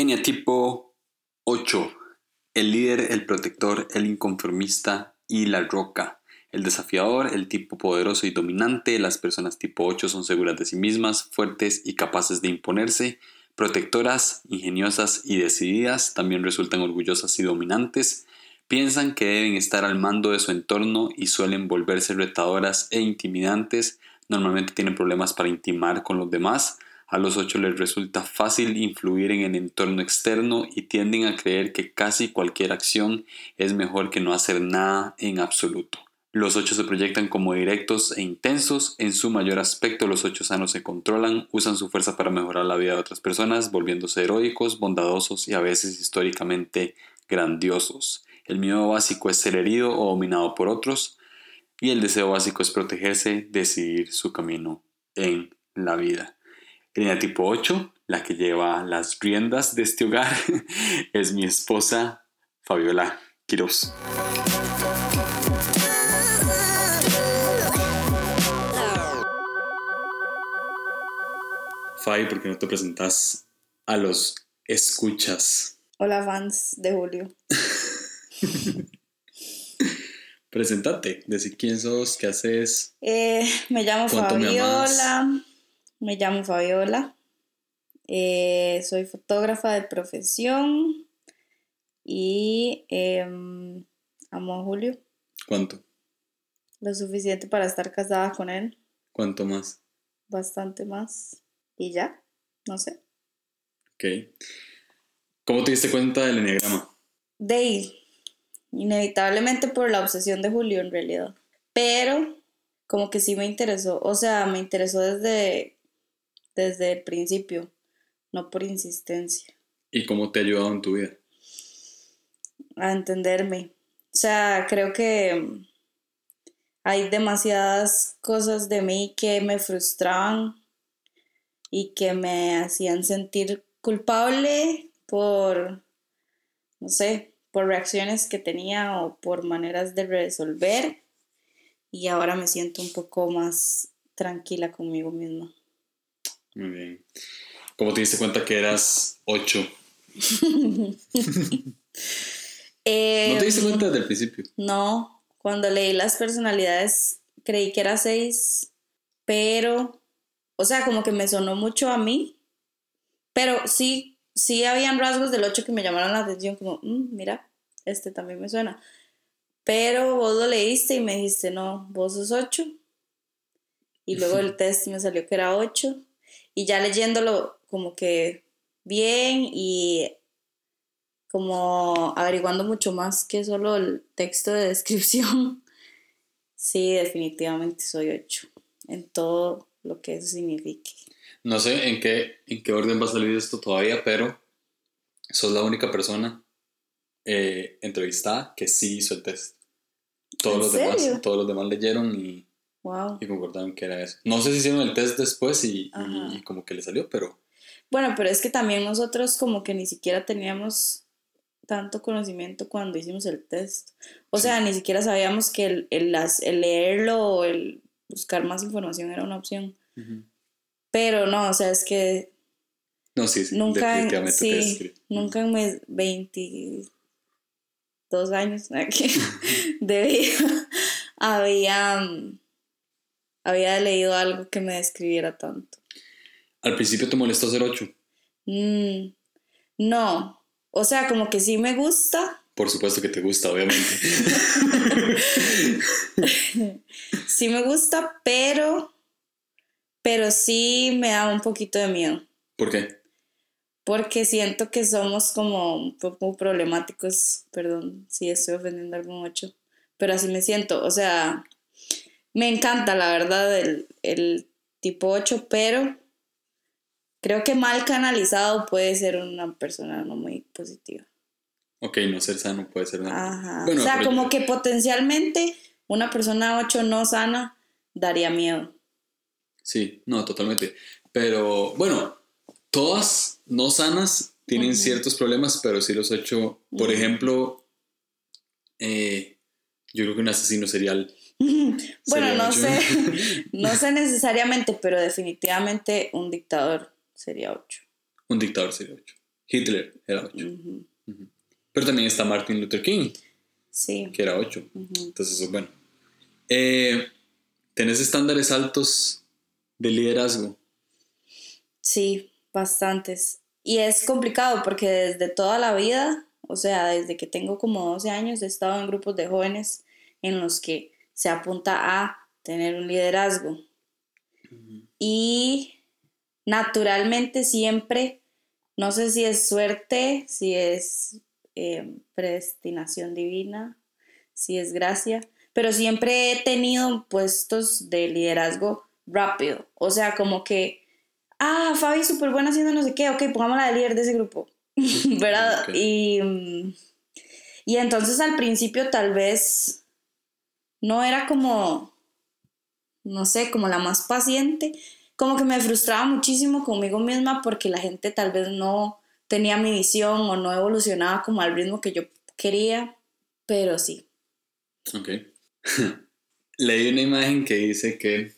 Eneatipo 8. El líder, el protector, el inconformista y la roca. El desafiador, el tipo poderoso y dominante. Las personas tipo 8 son seguras de sí mismas, fuertes y capaces de imponerse. Protectoras, ingeniosas y decididas, también resultan orgullosas y dominantes. Piensan que deben estar al mando de su entorno y suelen volverse retadoras e intimidantes. Normalmente tienen problemas para intimar con los demás a los ocho les resulta fácil influir en el entorno externo y tienden a creer que casi cualquier acción es mejor que no hacer nada en absoluto. Los ocho se proyectan como directos e intensos. En su mayor aspecto, los ocho sanos se controlan, usan su fuerza para mejorar la vida de otras personas, volviéndose heroicos, bondadosos y a veces históricamente grandiosos. El miedo básico es ser herido o dominado por otros. Y el deseo básico es protegerse, decidir su camino en la vida. Línea tipo 8, la que lleva las riendas de este hogar, es mi esposa Fabiola Quiroz. Fabi, ¿por qué no te presentas a los escuchas? Hola fans de Julio. Presentate, decir quién sos, qué haces. Eh, me llamo Fabiola. Me llamo Fabiola. Eh, soy fotógrafa de profesión y em, amo a Julio. ¿Cuánto? Lo suficiente para estar casada con él. ¿Cuánto más? Bastante más. ¿Y ya? No sé. Ok. ¿Cómo te diste cuenta del enneagrama? De inevitablemente por la obsesión de Julio en realidad. Pero como que sí me interesó. O sea, me interesó desde desde el principio, no por insistencia. ¿Y cómo te ha ayudado en tu vida? A entenderme. O sea, creo que hay demasiadas cosas de mí que me frustraban y que me hacían sentir culpable por, no sé, por reacciones que tenía o por maneras de resolver. Y ahora me siento un poco más tranquila conmigo misma. Muy bien. ¿Cómo te diste cuenta que eras 8? ¿No te diste cuenta desde el principio? No, cuando leí las personalidades creí que era 6, pero, o sea, como que me sonó mucho a mí, pero sí, sí habían rasgos del 8 que me llamaron la atención, como, mm, mira, este también me suena. Pero vos lo leíste y me dijiste, no, vos sos 8. Y luego el test me salió que era 8 y ya leyéndolo como que bien y como averiguando mucho más que solo el texto de descripción, sí, definitivamente soy ocho en todo lo que eso signifique. No sé en qué, en qué orden va a salir esto todavía, pero sos la única persona eh, entrevistada que sí hizo el test. Todos los, demás, todos los demás leyeron y y concordaron que era eso. No sé si hicieron el test después y, como que le salió, pero... Bueno, pero es que también nosotros como que ni siquiera teníamos tanto conocimiento cuando hicimos el test. O sea, ni siquiera sabíamos que el, el, el, leerlo o el buscar más información era una opción. Pero no, o sea, es que... No, sí, sí nunca definitivamente sí, nunca en mis 22 años de vida había había leído algo que me describiera tanto. ¿Al principio te molestó ser 8? Mm, no, o sea, como que sí me gusta. Por supuesto que te gusta, obviamente. sí me gusta, pero, pero sí me da un poquito de miedo. ¿Por qué? Porque siento que somos como un poco problemáticos, perdón si estoy ofendiendo a algún 8, pero así me siento, o sea, me encanta, la verdad, el, tipo 8, pero creo que mal canalizado puede ser una persona no muy positiva. Ok, no ser sano puede ser una... Ajá. o sea, como que potencialmente una persona 8 no sana daría miedo. Sí, no, totalmente. Pero bueno, todas no sanas tienen ciertos problemas, pero si los 8, por ejemplo, eh, yo creo que un asesino serial bueno, no sé, no sé necesariamente, pero definitivamente un dictador sería 8. Un dictador sería 8. Hitler era 8. Ujú. Pero también está Martin Luther King, Sí. que era 8. ujú. Entonces, eso es bueno. Eh, ¿Tenés estándares altos de liderazgo? Sí, bastantes. Y es complicado porque desde toda la vida, o sea, desde que tengo como 12 años, he estado en grupos de jóvenes en los que se apunta a tener un liderazgo. Y naturalmente siempre, no sé si es suerte, si es eh, predestinación divina, si es gracia, pero siempre he tenido puestos de liderazgo rápido. O sea, como que, ah, Fabi, súper buena haciendo no sé qué, ok, pongámosla de líder de ese grupo, ¿verdad? Y, y entonces al principio tal vez no era como, no sé, como la más paciente, como que me frustraba muchísimo conmigo misma porque la gente tal vez no tenía mi visión o no evolucionaba como al ritmo que yo quería, pero sí. Ok. Leí una imagen que dice que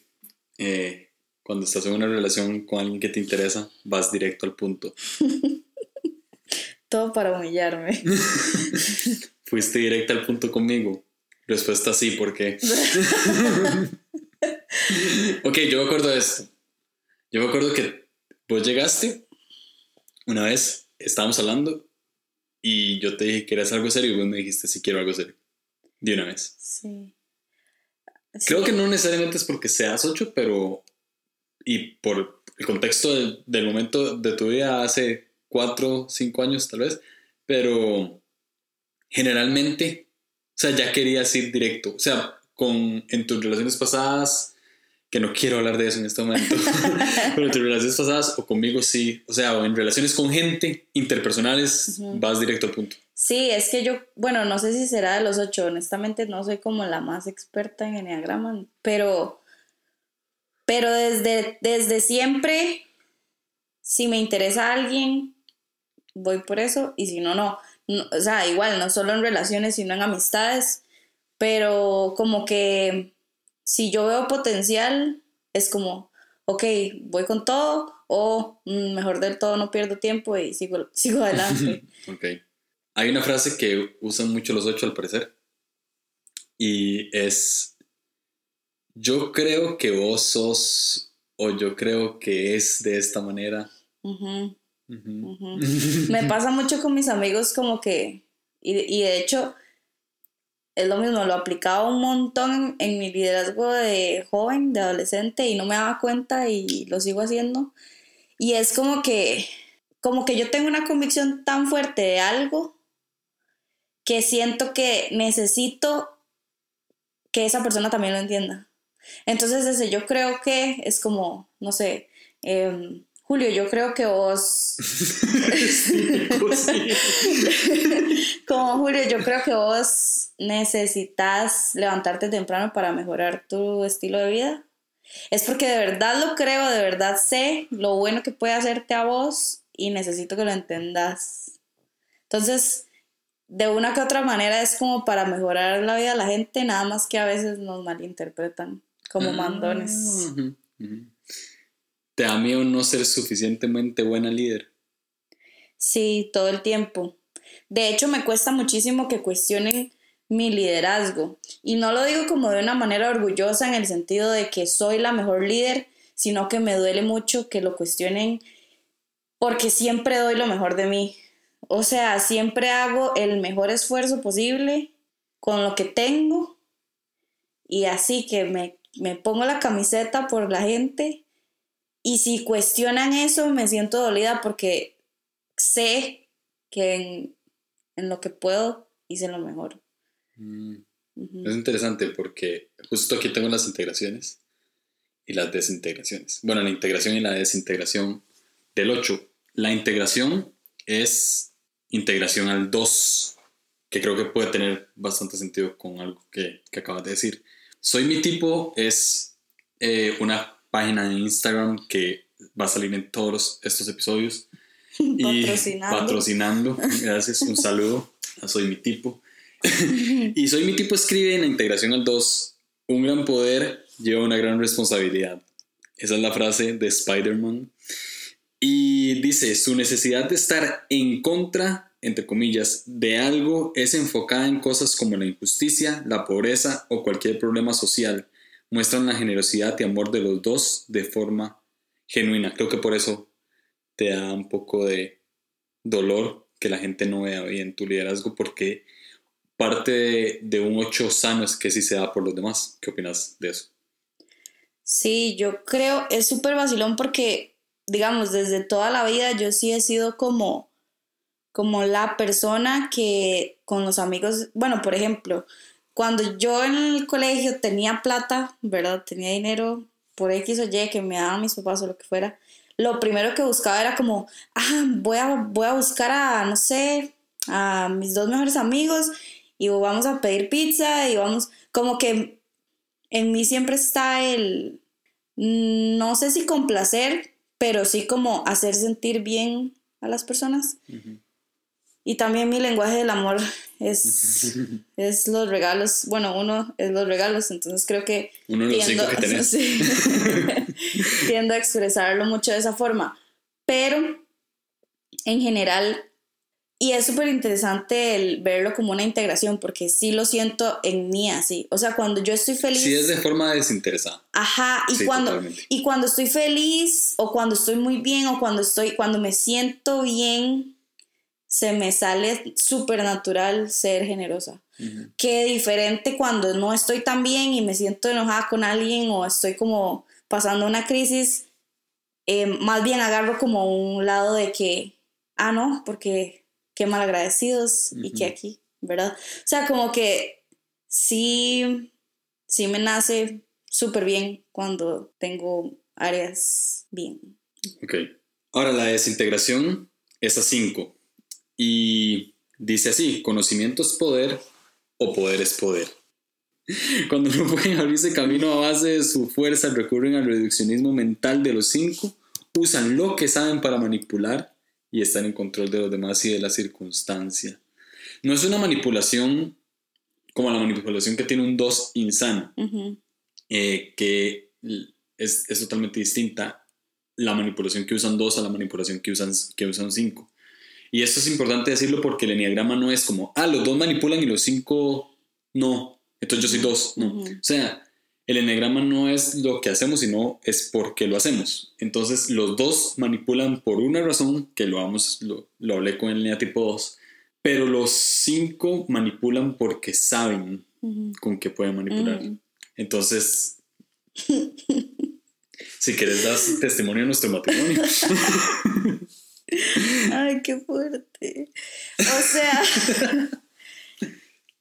eh, cuando estás en una relación con alguien que te interesa, vas directo al punto. Todo para humillarme. Fuiste directo al punto conmigo. Respuesta sí, ¿por qué? ok, yo me acuerdo de esto. Yo me acuerdo que vos llegaste una vez, estábamos hablando y yo te dije que eras algo serio y vos me dijiste si quiero algo serio. De una vez. Sí. Creo Sí. que no necesariamente es porque seas ocho, pero. Y por el contexto del, del momento de tu vida hace cuatro, cinco años tal vez, pero generalmente, sea, ya querías ir directo. O sea, con, en tus relaciones pasadas, que no quiero hablar de eso en este momento, pero en tus relaciones pasadas o conmigo sí, o sea, o en relaciones con gente interpersonales, Ujú. vas directo al punto. Sí, es que yo, bueno, no sé si será de los ocho, honestamente no soy como la más experta en enneagrama, pero, pero desde, desde siempre, si me interesa alguien, voy por eso, y si no, no. No, O sea, igual, no solo en relaciones, sino en amistades, pero como que si yo veo potencial, es como, ok, voy con todo, o mm, mejor del todo no pierdo tiempo y sigo, sigo adelante. Ok. Hay una frase que usan mucho los ocho al parecer. Y es, yo creo que vos sos o yo creo que es de esta manera. Me pasa mucho con mis amigos como que, y, y de hecho es lo mismo, lo aplicaba un montón en, en mi liderazgo de joven, de adolescente, y no me daba cuenta y lo sigo haciendo. Y es como que, como que yo tengo una convicción tan fuerte de algo que siento que necesito que esa persona también lo entienda. Entonces, ese yo creo que es como, no sé, em, Julio, yo creo que vos Como Julio, yo creo que vos necesitas levantarte temprano para mejorar tu estilo de vida. Es porque de verdad lo creo, de verdad sé lo bueno que puede hacerte a vos y necesito que lo entendas. Entonces, de una que otra manera es como para mejorar la vida de la gente, nada más que a veces nos malinterpretan como mandones. Ah, ujú. ¿Te da miedo no ser suficientemente buena líder? Sí, todo el tiempo. De hecho, me cuesta muchísimo que cuestionen mi liderazgo. Y no lo digo como de una manera orgullosa en el sentido de que soy la mejor líder, sino que me duele mucho que lo cuestionen porque siempre doy lo mejor de mí. O sea, siempre hago el mejor esfuerzo posible con lo que tengo y así que me, me pongo la camiseta por la gente y si cuestionan eso me siento dolida porque sé que en, en lo que puedo hice lo mejor. Mm. Ujú. Es interesante porque justo aquí tengo las integraciones y las desintegraciones. Bueno, la integración y la desintegración del 8. La integración es integración al 2, que creo que puede tener bastante sentido con algo que, que acabas de decir. Soy mi tipo es eh, una página de Instagram que va a salir en todos estos episodios. Y Patrocinando. patrocinando. Gracias, un saludo a Soy mi tipo. y Soy mi tipo escribe en la integración al 2, un gran poder lleva una gran responsabilidad. Esa es la frase de Spider-Man. Y dice, su necesidad de estar en contra, entre comillas, de algo es enfocada en cosas como la injusticia, la pobreza o cualquier problema social. Muestran la generosidad y amor de los dos de forma genuina. Creo que por eso te da un poco de dolor que la gente no vea bien tu liderazgo porque parte de, un ocho sano es que sí se da por los demás. ¿Qué opinas de eso? Sí, yo creo, es súper vacilón porque, digamos, desde toda la vida yo sí he sido como, como la persona que con los amigos, bueno, por ejemplo, cuando yo en el colegio tenía plata, ¿verdad? Tenía dinero por X o Y que me daban mis papás o lo que fuera, lo primero que buscaba era como, ah, voy a, voy a buscar a, no sé, a mis dos mejores amigos y vamos a pedir pizza y vamos, como que en mí siempre está el, no sé si complacer, pero sí como hacer sentir bien a las personas. Y también mi lenguaje del amor es, es los regalos. Bueno, uno es los regalos, entonces creo que... Uno de los cinco que tenés. tiendo a expresarlo mucho de esa forma. Pero en general y es súper interesante el verlo como una integración, porque sí lo siento en mí así. O sea, cuando yo estoy feliz. Sí, es de forma desinteresada. Ajá, y, cuando, y cuando estoy feliz, o cuando estoy muy bien, o cuando, estoy, cuando me siento bien, se me sale súper natural ser generosa. Qué diferente cuando no estoy tan bien y me siento enojada con alguien, o estoy como pasando una crisis. Eh, más bien agarro como un lado de que, ah, no, porque qué malagradecidos y qué aquí, ¿verdad? O sea, como que sí, sí me nace súper bien cuando tengo áreas bien. Ok. Ahora la desintegración es a 5 y dice así, conocimiento es poder o poder es poder. Cuando no pueden abrirse camino a base de su fuerza, recurren al reduccionismo mental de los cinco, usan lo que saben para manipular y estar en control de los demás y de la circunstancia. No es una manipulación como la manipulación que tiene un 2 insano, eh, que es, es, totalmente distinta la manipulación que usan 2 a la manipulación que usan 5. Que usan cinco. Y esto es importante decirlo porque el enneagrama no es como, ah, los dos manipulan y los cinco no, entonces yo soy dos, no. O sea, el enegrama no es lo que hacemos, sino es porque lo hacemos. Entonces, los dos manipulan por una razón, que lo, vamos, lo, hablé con el tipo 2, pero los cinco manipulan porque saben con qué pueden manipular. Entonces, si quieres, das testimonio de nuestro matrimonio. Ay, qué fuerte. O sea,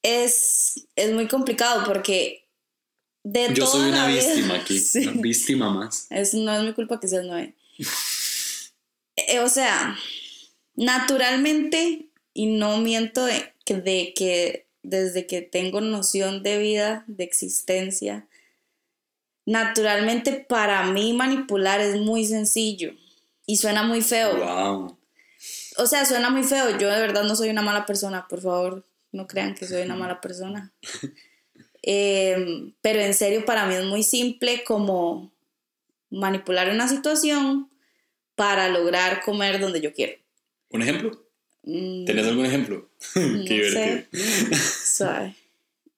es, es muy complicado porque yo soy una víctima aquí, una víctima más. Es, no es mi culpa que seas nueve. Eh, o sea, naturalmente, y no miento de, de que desde que tengo noción de vida, de existencia, naturalmente para mí manipular es muy sencillo y suena muy feo. Wow. O sea, suena muy feo. Yo de verdad no soy una mala persona, por favor, no crean que soy una mala persona. Em, pero en serio, para mí es muy simple como manipular una situación para lograr comer donde yo quiero. ¿Un ejemplo? Mm, ¿Tenés algún ejemplo? Qué Sé.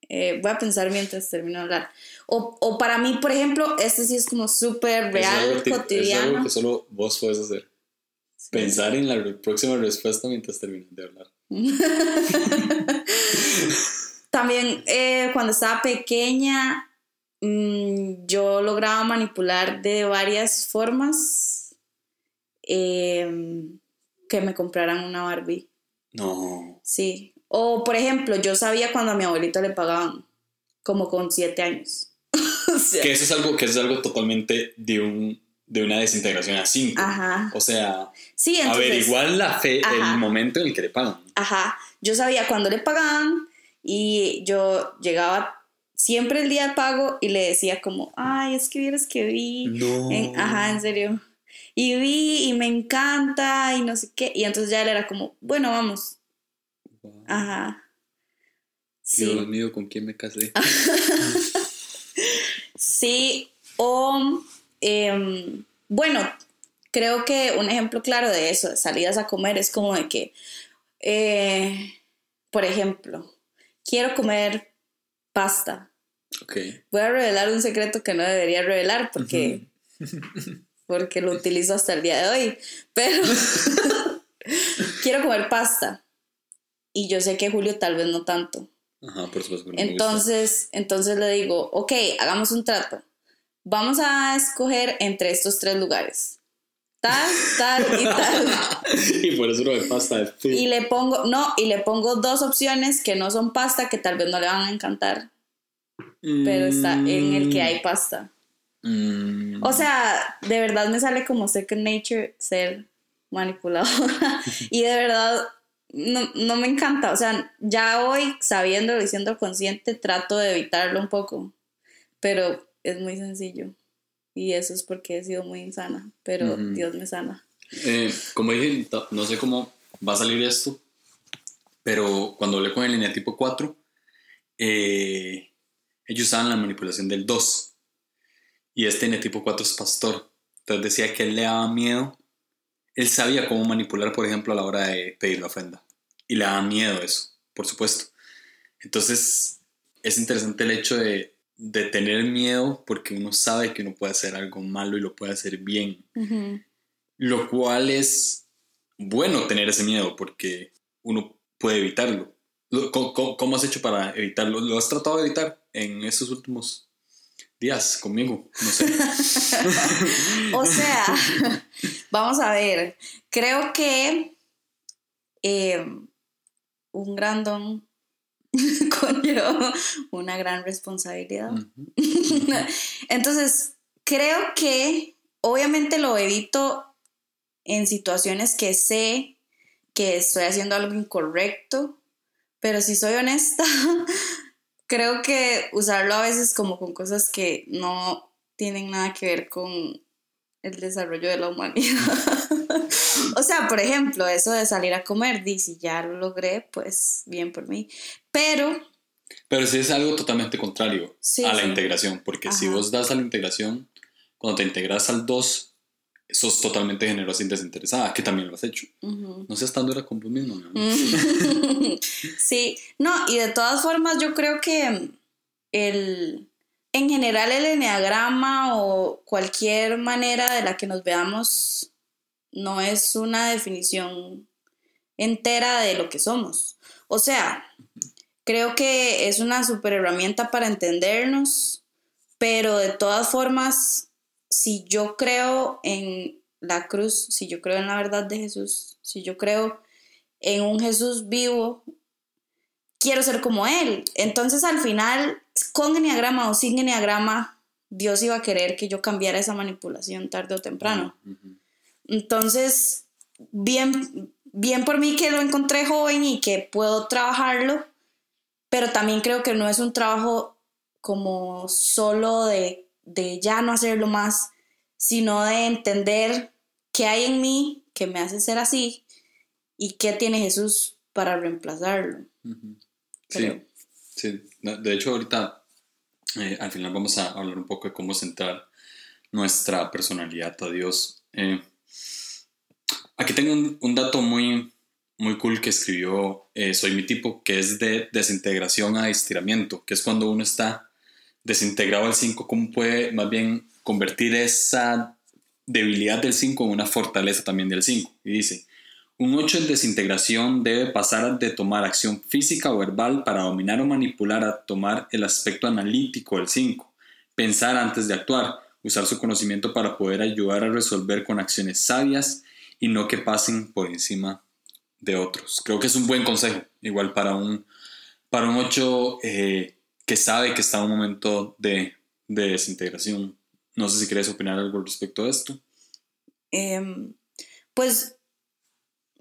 Eh, voy a pensar mientras termino de hablar. O, o, para mí, por ejemplo, este sí es como súper real, cotidiano. Es algo que solo vos puedes hacer. Pensar en la próxima respuesta mientras terminas de hablar. También eh, cuando estaba pequeña, mm, yo lograba manipular de varias formas em, que me compraran una Barbie. No. Sí. O, por ejemplo, yo sabía cuando a mi abuelito le pagaban, como con siete años. que, eso es algo, que es algo totalmente de un de una desintegración a cinco. Ajá. O sea, sí, averiguar la fe, el momento en el que le pagan. Ajá. Yo sabía cuando le pagaban, y yo llegaba siempre el día del pago y le decía como, ay, es que vieras que vi. No. ajá, en serio. Y vi y me encanta y no sé qué. Y entonces ya él era como, bueno, vamos. Ajá. Sí. Dios mío, ¿con quién me casé? sí, o, em, bueno, creo que un ejemplo claro de eso, de salidas a comer, es como de que, eh, por ejemplo, quiero comer pasta. Ok. Voy a revelar un secreto que no debería revelar porque, porque lo utilizo hasta el día de hoy. Pero quiero comer pasta. Y yo sé que Julio tal vez no tanto. Ajá, por supuesto. me. Entonces, entonces le digo, ok, hagamos un trato. Vamos a escoger entre estos tres lugares. Tal, tal y tal. y por eso lo de pasta food. Y le pongo, no, y le pongo dos opciones que no son pasta, que tal vez no le van a encantar, pero está en el que hay pasta. Mm, O sea, de verdad me sale como second nature ser manipuladora. y de verdad no, no me encanta. O sea, ya hoy, sabiéndolo y siendo consciente, trato de evitarlo un poco. Pero es muy sencillo. Y eso es porque he sido muy insana. Pero. Dios me sana. Eh, como dije, no sé cómo va a salir esto, pero cuando hablé con el línea tipo 4, eh, ellos usaban la manipulación del 2. Y este tipo 4 es pastor. Entonces decía que él le daba miedo. Él sabía cómo manipular, por ejemplo, a la hora de pedir la ofrenda. Y le daba miedo eso, por supuesto. Entonces, es interesante el hecho de, de tener miedo porque uno sabe que uno puede hacer algo malo y lo puede hacer bien. Lo cual es bueno tener ese miedo porque uno puede evitarlo. Lo- ¿Cómo, cómo- cómo has hecho para evitarlo? ¿Lo has tratado de evitar en estos últimos días conmigo? No sé. O sea, vamos a ver. Creo que eh, un gran don conlleva una gran responsabilidad. Entonces, creo que obviamente lo evito en situaciones que sé que estoy haciendo algo incorrecto, pero si soy honesta, creo que usarlo a veces como con cosas que no tienen nada que ver con el desarrollo de la humanidad. o sea, por ejemplo, eso de salir a comer, di, si ya lo logré, pues bien por mí. Pero Pero sí es algo totalmente contrario Sí, a la sí. integración, porque si vos das a la integración, cuando te integras al 2, sos totalmente generosa y desinteresada, que también lo has hecho. No seas tan dura con vos mismo, mi amor. Sí, no, y de todas formas yo creo que el, en general el enneagrama o cualquier manera de la que nos veamos no es una definición entera de lo que somos. O sea, creo que es una super herramienta para entendernos, pero de todas formas, si yo creo en la cruz, si yo creo en la verdad de Jesús, si yo creo en un Jesús vivo, quiero ser como Él. Entonces al final, con enneagrama o sin enneagrama, Dios iba a querer que yo cambiara esa manipulación tarde o temprano. Entonces, bien, bien por mí que lo encontré joven y que puedo trabajarlo, pero también creo que no es un trabajo como solo de, de ya no hacerlo más, sino de entender qué hay en mí que me hace ser así y qué tiene Jesús para reemplazarlo. Sí, sí. De hecho, ahorita eh, al final vamos a hablar un poco de cómo centrar nuestra personalidad a Dios. Eh, aquí tengo un, dato muy, muy cool que escribió eh, Soy mi tipo, que es de desintegración a estiramiento, que es cuando uno está desintegrado al 5, cómo puede más bien convertir esa debilidad del 5 en una fortaleza también del 5. Y dice, un 8 en desintegración debe pasar de tomar acción física o verbal para dominar o manipular a tomar el aspecto analítico del 5, pensar antes de actuar, usar su conocimiento para poder ayudar a resolver con acciones sabias y no que pasen por encima de otros. Creo que es un buen consejo, igual para un, para un 8 eh, que sabe que está en un momento de, de desintegración. No sé si quieres opinar algo respecto a esto. Em, pues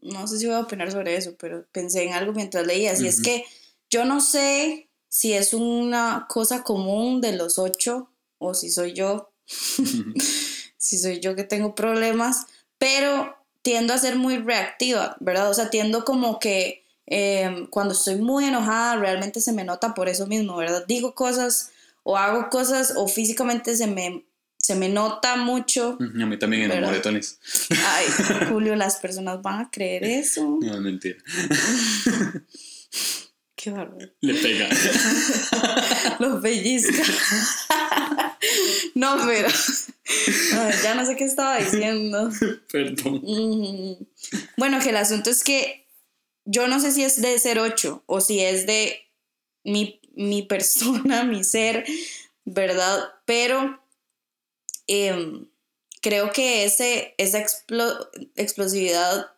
no sé si voy a opinar sobre eso, pero pensé en algo mientras leía. Y es Ujú. que yo no sé si es una cosa común de los ocho o si soy yo, si soy yo que tengo problemas, pero tiendo a ser muy reactiva, ¿verdad? O sea, tiendo como que em, cuando estoy muy enojada realmente se me nota por eso mismo, ¿verdad? Digo cosas o hago cosas o físicamente se me, se me nota mucho. A mí también en moretones. Ay, Julio, las personas van a creer eso. No, es mentira. Qué bárbaro. Le pega. Los pellizca. No, pero. ya no sé qué estaba diciendo. Perdón. Bueno, que el asunto es que yo no sé si es de ser ocho o si es de mi, mi persona, mi ser, ¿verdad? Pero Em, creo que ese, esa explosividad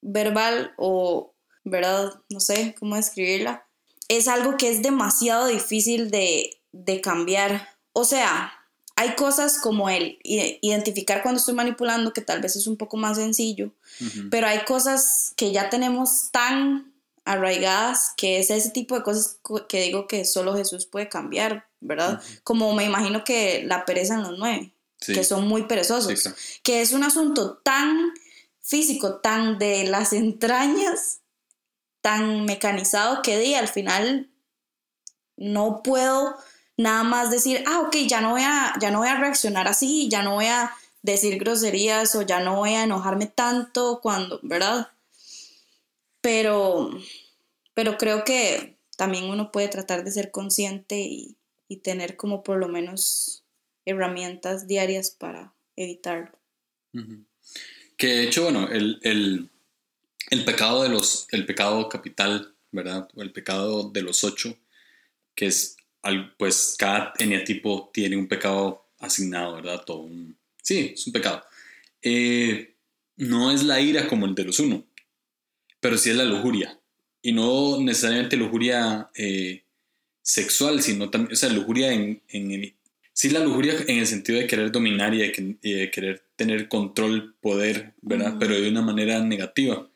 verbal o, ¿verdad? No sé cómo describirla. Es algo que es demasiado difícil de, cambiar. O sea, hay cosas como el identificar cuando estoy manipulando, que tal vez es un poco más sencillo, pero hay cosas que ya tenemos tan arraigadas que es ese tipo de cosas que digo que solo Jesús puede cambiar, ¿verdad? Como me imagino que la pereza en los nueve que son muy perezosos, que es un asunto tan físico, tan de las entrañas, tan mecanizado que di, al final no puedo nada más decir, ah, ok, ya no voy a, ya no voy a reaccionar así, ya no voy a decir groserías o ya no voy a enojarme tanto cuando, ¿verdad? Pero, pero creo que también uno puede tratar de ser consciente y, y tener como por lo menos herramientas diarias para evitarlo. Que de hecho, bueno, el, pecado de los, el pecado capital, ¿verdad? O el pecado de los ocho, que es, pues cada eneatipo tiene un pecado asignado, ¿verdad? Todo un, sí, es un pecado. Eh, no es la ira como el de los uno, pero sí es la lujuria. Y no necesariamente lujuria eh, sexual, sino también, o sea, lujuria en, en, sí la lujuria en el sentido de querer dominar y de, querer tener control, poder, ¿verdad? Pero de una manera negativa.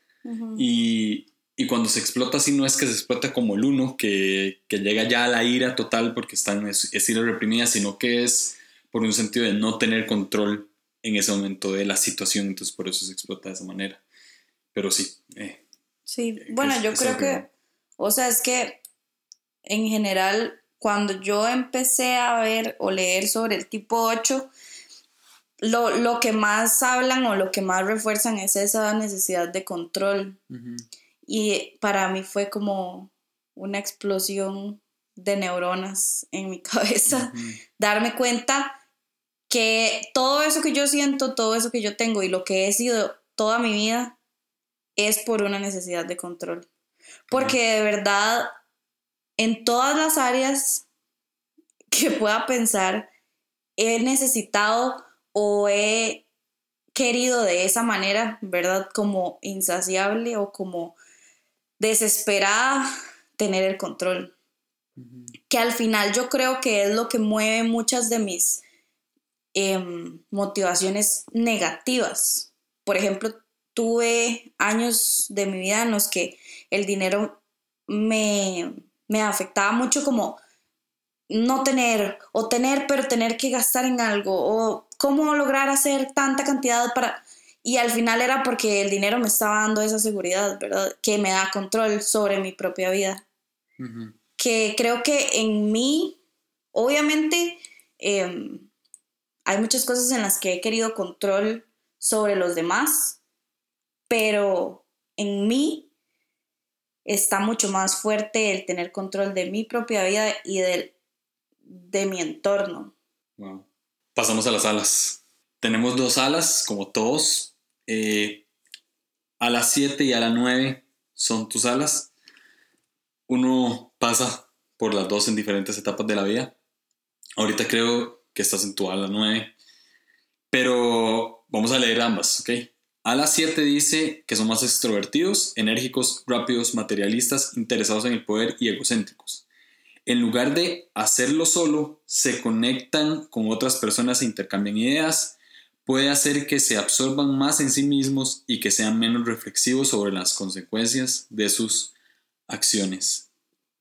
y, cuando se explota así no es que se explota como el uno, que, llega ya a la ira total porque están, es, es ira reprimida, sino que es por un sentido de no tener control en ese momento de la situación, entonces por eso se explota de esa manera. Pero sí. Eh, sí, bueno, yo creo que, o sea, es que en general cuando yo empecé a ver o leer sobre el tipo 8, lo, que más hablan o lo que más refuerzan es esa necesidad de control. Y para mí fue como una explosión de neuronas en mi cabeza, darme cuenta que todo eso que yo siento, todo eso que yo tengo y lo que he sido toda mi vida es por una necesidad de control. Porque de verdad en todas las áreas que pueda pensar, he necesitado o he querido de esa manera, ¿verdad? Como insaciable o como desesperada tener el control. Que al final yo creo que es lo que mueve muchas de mis em, motivaciones negativas. Por ejemplo, tuve años de mi vida en los que el dinero me me afectaba mucho como no tener o tener pero tener que gastar en algo o cómo lograr hacer tanta cantidad para y al final era porque el dinero me estaba dando esa seguridad, ¿verdad? Que me da control sobre mi propia vida. Que creo que en mí, obviamente, em, hay muchas cosas en las que he querido control sobre los demás, pero en mí está mucho más fuerte el tener control de mi propia vida y del, de mi entorno. Pasamos a las alas. Tenemos dos alas, como todos. Eh, a las 7 y a las 9 son tus alas. Uno pasa por las dos en diferentes etapas de la vida. Ahorita creo que estás en tu ala 9. Pero vamos a leer ambas, ¿ok? A las 7 dice que son más extrovertidos, enérgicos, rápidos, materialistas, interesados en el poder y egocéntricos. En lugar de hacerlo solo, se conectan con otras personas e intercambian ideas, puede hacer que se absorban más en sí mismos y que sean menos reflexivos sobre las consecuencias de sus acciones.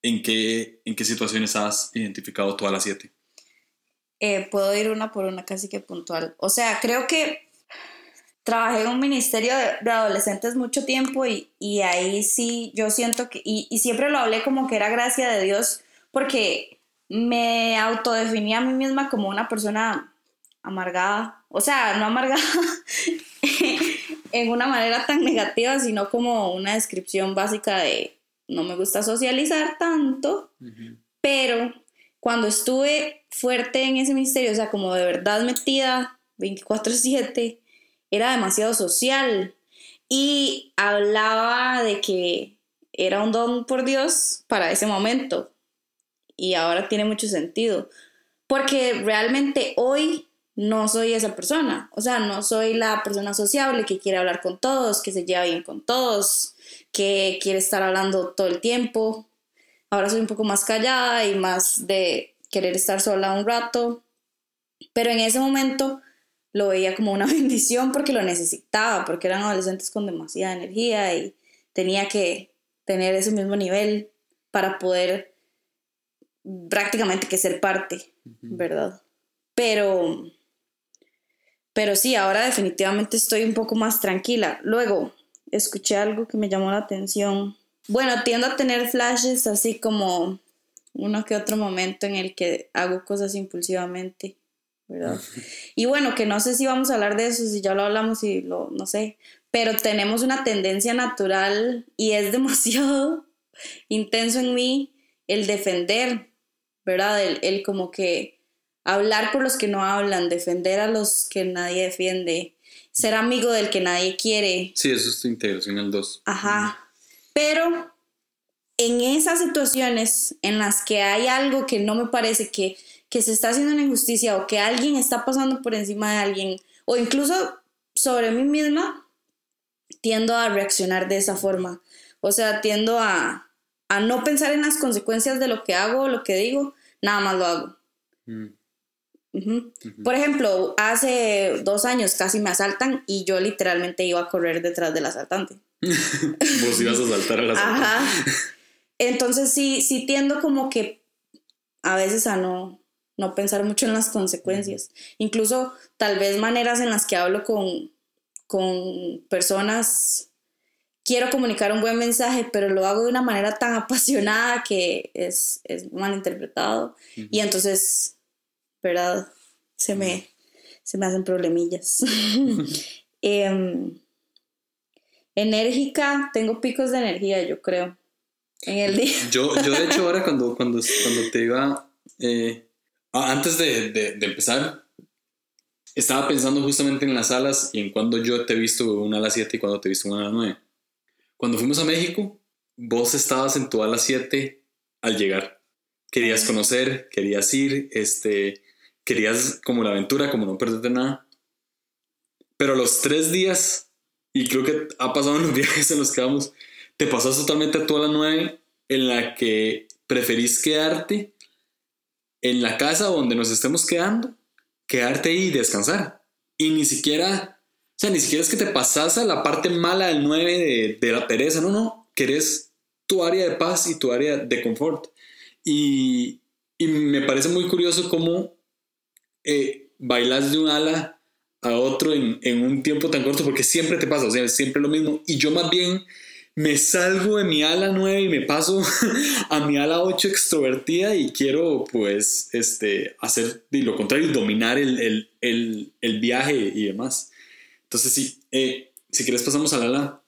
¿En qué, en qué situaciones has identificado a las 7? Eh, puedo ir una por una casi que puntual. O sea, creo que trabajé en un ministerio de, adolescentes mucho tiempo y, ahí sí yo siento que, y, siempre lo hablé como que era gracia de Dios, porque me autodefinía a mí misma como una persona amargada. O sea, no amargada en una manera tan negativa, sino como una descripción básica de no me gusta socializar tanto, pero cuando estuve fuerte en ese misterio, o sea, como de verdad metida 24/7, era demasiado social y hablaba de que era un don por Dios para ese momento y ahora tiene mucho sentido, porque realmente hoy no soy esa persona, o sea, no soy la persona sociable que quiere hablar con todos, que se lleva bien con todos, que quiere estar hablando todo el tiempo. Ahora soy un poco más callada y más de querer estar sola un rato, pero en ese momento lo veía como una bendición porque lo necesitaba, porque eran adolescentes con demasiada energía y tenía que tener ese mismo nivel para poder prácticamente que ser parte, ¿verdad? Pero, pero sí, ahora definitivamente estoy un poco más tranquila. Luego, escuché algo que me llamó la atención. Bueno, tiendo a tener flashes así como uno que otro momento en el que hago cosas impulsivamente. ¿verdad? Y bueno, que no sé si vamos a hablar de eso, si ya lo hablamos y lo, no sé, pero tenemos una tendencia natural y es demasiado intenso en mí el defender, ¿verdad? El, como que hablar por los que no hablan, defender a los que nadie defiende, ser amigo del que nadie quiere. Sí, eso es tu integración el 2. Ajá. Pero en esas situaciones en las que hay algo que no me parece que que se está haciendo una injusticia o que alguien está pasando por encima de alguien o incluso sobre mí misma, tiendo a reaccionar de esa forma. O sea, tiendo a, a no pensar en las consecuencias de lo que hago o lo que digo, nada más lo hago. Mm. Por ejemplo, hace dos años casi me asaltan y yo literalmente iba a correr detrás del asaltante. Vos ibas a asaltar al asaltante. Ajá. Entonces sí, sí tiendo como que a veces a no, no pensar mucho en las consecuencias. Incluso tal vez maneras en las que hablo con, con personas, quiero comunicar un buen mensaje, pero lo hago de una manera tan apasionada que es, es malinterpretado. Y entonces, ¿verdad? Se me, se me hacen problemillas. Em, enérgica, tengo picos de energía, yo creo. En el día. Yo, yo de hecho, ahora cuando, cuando, cuando te iba eh, Ah, antes de, de, empezar, estaba pensando justamente en las alas y en cuando yo te he visto una ala 7 y cuando te he visto una ala 9. Cuando fuimos a México, vos estabas en tu ala 7 al llegar. Querías conocer, querías ir, este, querías como la aventura, como no perderte nada. Pero los tres días, y creo que ha pasado en los viajes en los que vamos, te pasas totalmente a tu ala 9 en la que preferís quedarte en la casa donde nos estemos quedando, quedarte ahí y descansar. Y ni siquiera, o sea, ni siquiera es que te pasas a la parte mala del 9 de, la pereza, no, no, querés tu área de paz y tu área de confort. Y, y me parece muy curioso cómo eh, bailas de un ala a otro en, en, un tiempo tan corto, porque siempre te pasa, o sea, siempre lo mismo. Y yo más bien me salgo de mi ala 9 y me paso a mi ala 8 extrovertida y quiero pues este, hacer lo contrario, dominar el, viaje y demás. Entonces sí, eh, si quieres pasamos al ala,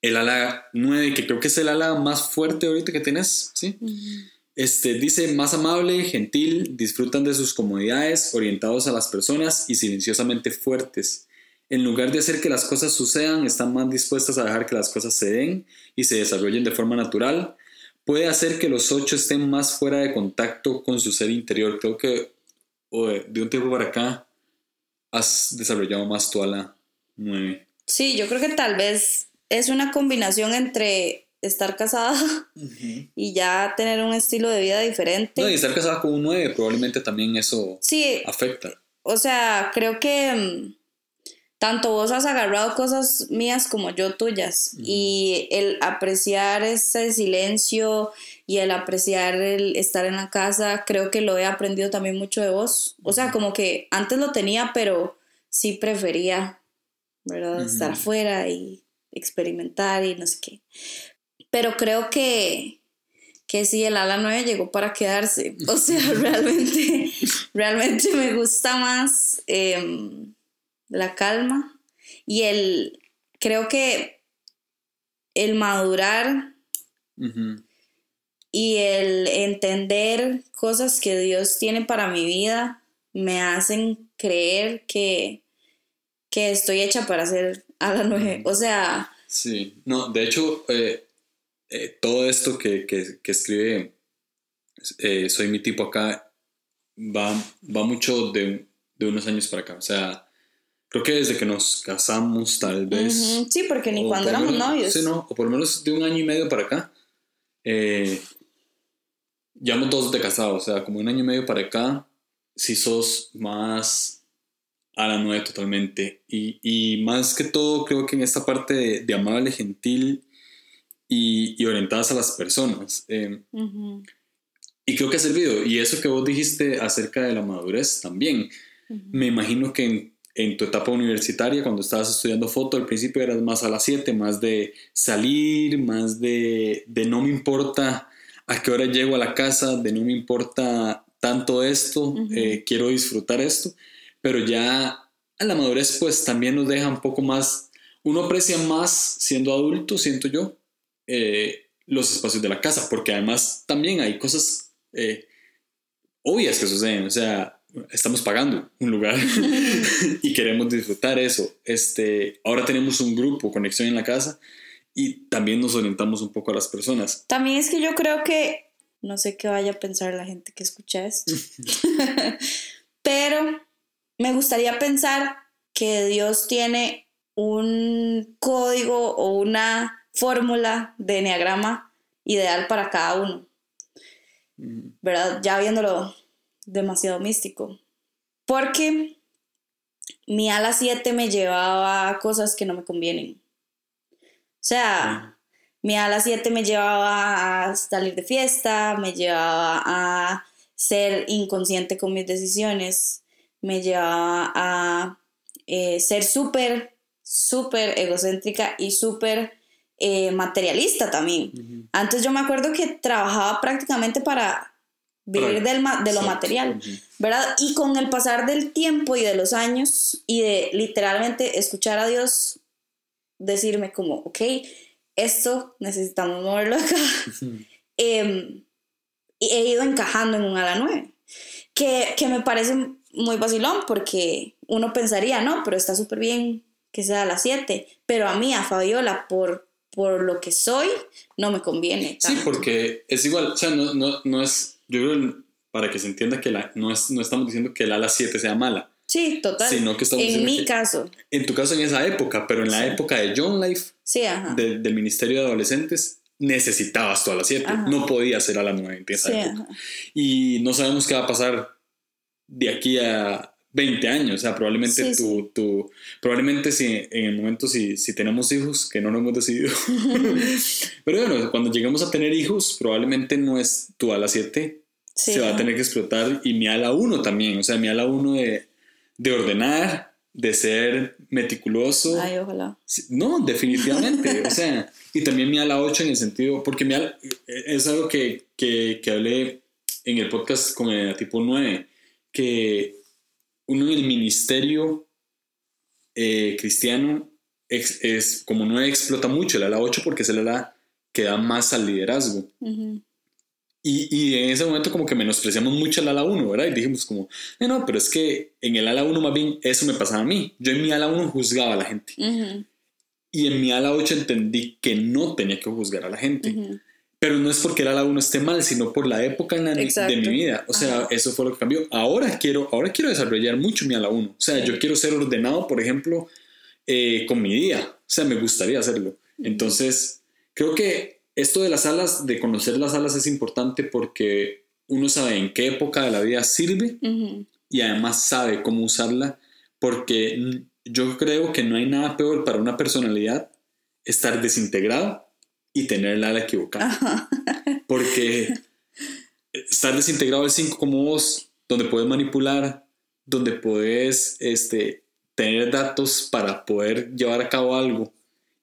el ala 9, que creo que es el ala más fuerte ahorita que tienes, ¿sí? Este, dice, más amable, gentil, disfrutan de sus comodidades, orientados a las personas y silenciosamente fuertes en lugar de hacer que las cosas sucedan, están más dispuestas a dejar que las cosas se den y se desarrollen de forma natural. Puede hacer que los ocho estén más fuera de contacto con su ser interior. Creo que de un tiempo para acá has desarrollado más tu ala nueve. Sí, yo creo que tal vez es una combinación entre estar casada y ya tener un estilo de vida diferente. No, y estar casada con un 9 probablemente también eso sí, afecta. O sea, creo que mm, tanto vos has agarrado cosas mías como yo tuyas y el apreciar ese silencio y el apreciar el estar en la casa, creo que lo he aprendido también mucho de vos. O sea, como que antes lo tenía, pero sí prefería, ¿verdad? Estar afuera y experimentar y no sé qué. Pero creo que, que sí, el ala 9 llegó para quedarse. O sea, realmente, realmente me gusta más em, la calma y el, creo que el madurar y el entender cosas que Dios tiene para mi vida me hacen creer que, que estoy hecha para ser ala 9. O sea... Sí, no, de hecho, eh, eh, todo esto que, que, que escribe eh, Soy mi tipo acá va, va mucho de, de, unos años para acá. O sea, creo que desde que nos casamos tal vez. Sí, porque ni cuando éramos novios. Sí, no, o por lo menos de un año y medio para acá. Eh, llevamos dos de casados, o sea, como un año y medio para acá, si sos más a la nueve totalmente. Y, y, más que todo, creo que en esta parte de, de amable, gentil y, orientadas a las personas. Em, y creo que ha servido. Y eso que vos dijiste acerca de la madurez también. Me imagino que en, tu etapa universitaria, cuando estabas estudiando foto, al principio eras más a las 7, más de salir, más de, de no me importa a qué hora llego a la casa, de no me importa tanto esto, eh, quiero disfrutar esto. Pero ya a la madurez pues también nos deja un poco más, uno aprecia más siendo adulto, siento yo, eh, los espacios de la casa, porque además también hay cosas eh, obvias que suceden, o sea, estamos pagando un lugar y queremos disfrutar eso. Este, ahora tenemos un grupo, conexión en la casa, y también nos orientamos un poco a las personas. También es que yo creo que, no sé qué vaya a pensar la gente que escucha esto, pero me gustaría pensar que Dios tiene un código o una fórmula de enneagrama ideal para cada uno. ¿Verdad? Ya viéndolo demasiado místico. Porque mi ala 7 me llevaba a cosas que no me convienen. O sea, mi ala 7 me llevaba a salir de fiesta, me llevaba a ser inconsciente con mis decisiones, me llevaba a eh, ser súper, súper egocéntrica y súper eh, materialista también. Antes yo me acuerdo que trabajaba prácticamente para vivir del de lo material, ¿verdad? Y con el pasar del tiempo y de los años y de literalmente escuchar a Dios decirme como, ok, esto necesitamos moverlo acá, em, y he ido encajando en un ala 9, que, que me parece muy vacilón porque uno pensaría, no, pero está súper bien que sea a las 7, pero a mí, a Fabiola, por por lo que soy, no me conviene. Sí, porque es igual, o sea, no, no, no es, yo creo, para que se entienda que la, no, es, no estamos diciendo que el ala 7 sea mala. Sí, total. Sino que estamos en mi caso. En tu caso, en esa época, pero en la época de John Life, sí, ajá. del Ministerio de Adolescentes, necesitabas tú a las 7. No podías ser a las 9 en esa sí, época. Y no sabemos qué va a pasar de aquí a 20 años, o sea, probablemente tú, probablemente si en el momento si, si tenemos hijos, que no lo hemos decidido, pero bueno, cuando lleguemos a tener hijos, probablemente no es tu ala 7, se va a tener que explotar y mi ala 1 también, o sea, mi ala 1 de, de ordenar, de ser meticuloso. Ay, ojalá. No, definitivamente, o sea, y también mi ala 8 en el sentido, porque mi ala, es algo que, que, que hablé en el podcast con el tipo 9, que uno en el ministerio eh, cristiano es, como no explota mucho el ala 8 porque es el ala que da más al liderazgo. y, y, en ese momento como que menospreciamos mucho el ala 1, ¿verdad? Y dijimos como, no, no, pero es que en el ala 1 más bien eso me pasaba a mí. Yo en mi ala 1 juzgaba a la gente. Y en mi ala 8 entendí que no tenía que juzgar a la gente. Pero no es porque el ala 1 esté mal, sino por la época en la de mi vida. O sea, eso fue lo que cambió. Ahora quiero, ahora quiero desarrollar mucho mi ala 1. O sea, yo quiero ser ordenado, por ejemplo, eh, con mi día. O sea, me gustaría hacerlo. Entonces, creo que esto de las alas, de conocer las alas es importante porque uno sabe en qué época de la vida sirve y además sabe cómo usarla. Porque yo creo que no hay nada peor para una personalidad estar desintegrado y tener el ala equivocada. Porque estar desintegrado el 5 como vos, donde puedes manipular, donde puedes este, tener datos para poder llevar a cabo algo,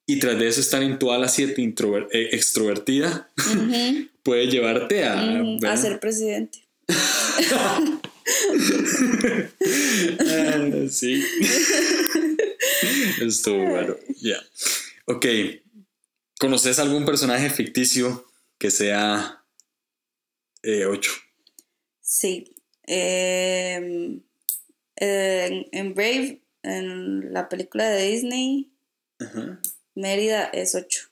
y tras de eso estar en tu ala 7 eh, extrovertida, puede llevarte a, Ujú, a ser presidente. Ah, sí. Estuvo bueno. Ya. Ok. ¿Conoces algún personaje ficticio que sea 8? Sí. Em, en, en Brave, en la película de Disney, Mérida es 8.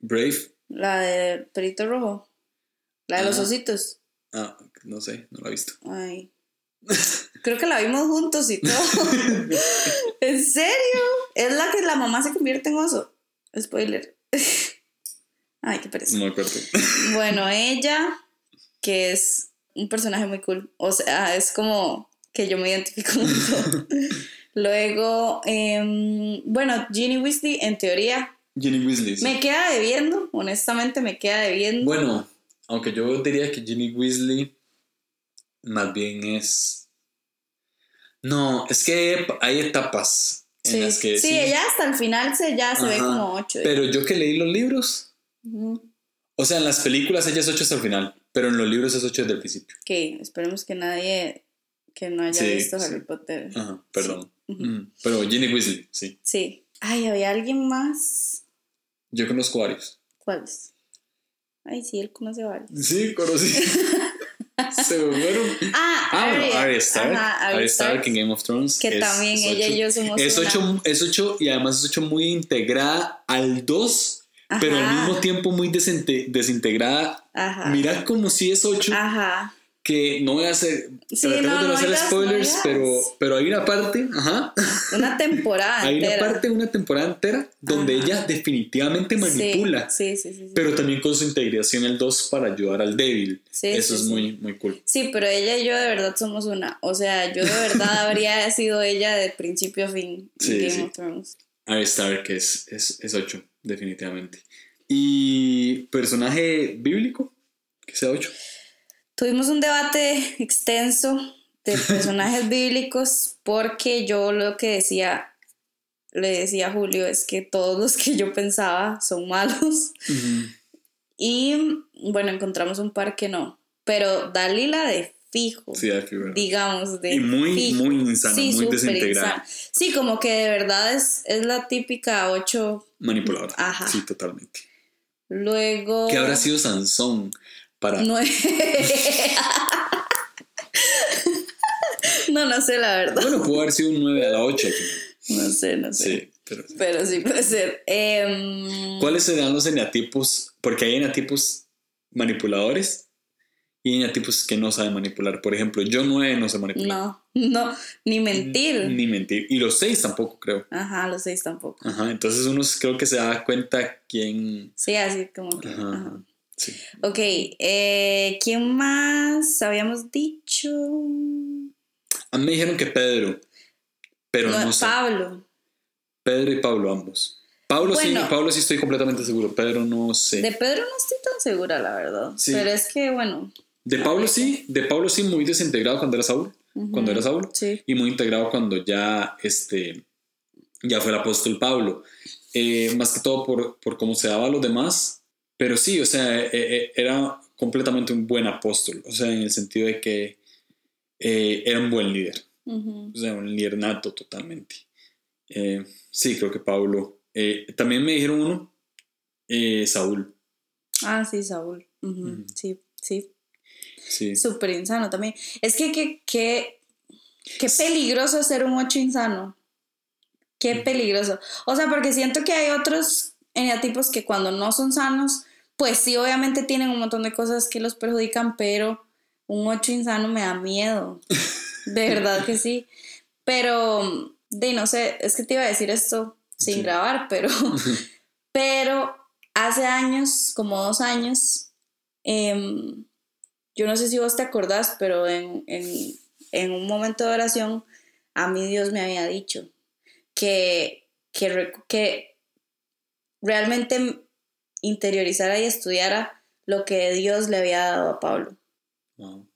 Brave. La de Perito Rojo. La de los ositos. Ah, no sé, no lo he visto. Ay. Creo que la vimos juntos y todo. ¿En serio? Es la que la mamá se convierte en oso. Spoiler. Ay, qué pereza. No. Bueno, ella, que es un personaje muy cool. O sea, es como que yo me identifico mucho. Luego, em, bueno, Ginny Weasley, en teoría, Ginny Weasley. sí. me queda debiendo. Honestamente, me queda debiendo. Bueno, aunque yo diría que Ginny Weasley más bien es... No, es que hay etapas en sí, las que... sí, ella hasta el final se, ya se ve Ajá. como 8. Pero yo que leí los libros, o sea, en las películas ella es 8 hasta el final, pero en los libros es 8 desde el principio. Ok, esperemos que nadie que no haya Sí, visto. Harry Potter. Ajá, perdón. Mm, Pero Ginny Weasley, sí. Sí. Ay, había alguien más. Yo conozco varios. ¿Cuáles? Ay, sí, él conoce varios. Sí, conocí. Se me fueron. Ah, Ah, bueno, Arya. Arya Stark. Ajá, Arya Stark Stark. en Game of Thrones. Que es- también es ella y ocho. yo somos Es una. 8, es 8 y además es 8 muy integrada al 2, pero al mismo tiempo muy desinte- desintegrada. Ajá. Mira como si es 8, Ajá. Que no voy a hacer, Sí, no, de no hacer no spoilers, pero, pero hay una parte, ajá, Una temporada. hay una parte, una temporada entera donde Ajá. ella definitivamente manipula. Sí, sí, sí. Pero también con su integración el 2 para ayudar al débil. Sí, Eso es muy, muy cool. Sí, pero ella y yo de verdad somos una. O sea, yo de verdad habría sido ella de principio a fin Game of Thrones. Stark es, es, es 8, definitivamente. ¿Y personaje bíblico? Que sea 8. Tuvimos un debate extenso de personajes bíblicos porque yo lo que decía, le decía a Julio, es que todos los que yo pensaba son malos. Y bueno, encontramos un par que no. Pero Dalila de fijo. Sí, hay figura. digamos, de Y muy, fijo. muy insana, muy súper desintegrada. insana. Sí, como que de verdad es, es la típica 8. Manipuladora. Ajá. Sí, totalmente. Luego. ¿Qué habrá sido Sansón para... Nueve. no, no sé la verdad. Bueno, pudo haber sido un 9 a la 8. No sé, no sé. Sí, pero... Pero sí puede ser. Em, ¿Cuáles serán los eneatipos? Porque hay eneatipos manipuladores y eneatipos que no saben manipular. Por ejemplo, yo 9 no sé manipular. no, no, ni mentir. Ni mentir. Y los 6 tampoco creo. Ajá, los seis tampoco. Ajá, entonces uno creo que se da cuenta quién... Sí, así como que. Ajá, ajá. Sí. Ok, eh, ¿quién más habíamos dicho? A mí me dijeron que Pedro, pero no, No, sé. Pablo. Pedro y Pablo ambos. Pablo sí. Pablo sí estoy completamente seguro, Pedro no sé. De De, Pedro no estoy tan segura, la verdad. Sí. Pero es que, bueno. Pablo sí, de Pablo sí muy desintegrado cuando era Saúl, cuando era Saúl, Sí. y muy integrado cuando ya este ya fue el apóstol Pablo. Eh, más que todo por, por cómo se daba a los demás, pero sí, o sea, eh, eh, era completamente un buen apóstol, o sea, en el sentido de que eh, era un buen líder. O sea, un líder nato totalmente. Eh, sí, creo que Pablo. Eh, también me dijeron uno, Saúl. Ah, sí, Saúl. Sí, sí. Sí. Súper insano también. Es que, que, que- qué peligroso ser un ocho insano. Qué peligroso. O sea, porque siento que hay otros eneatipos que cuando no son sanos, pues sí, obviamente tienen un montón de cosas que los perjudican, pero un ocho insano me da miedo. De verdad que sí. Pero, de no sé, es que te iba a decir esto sin Sí. grabar, pero, pero hace años, como dos años, em, yo no sé si vos te acordás, pero en, en, en un momento de oración, a mí Dios me había dicho que, que, que realmente interiorizara y estudiara lo que Dios le había dado a Pablo. Wow.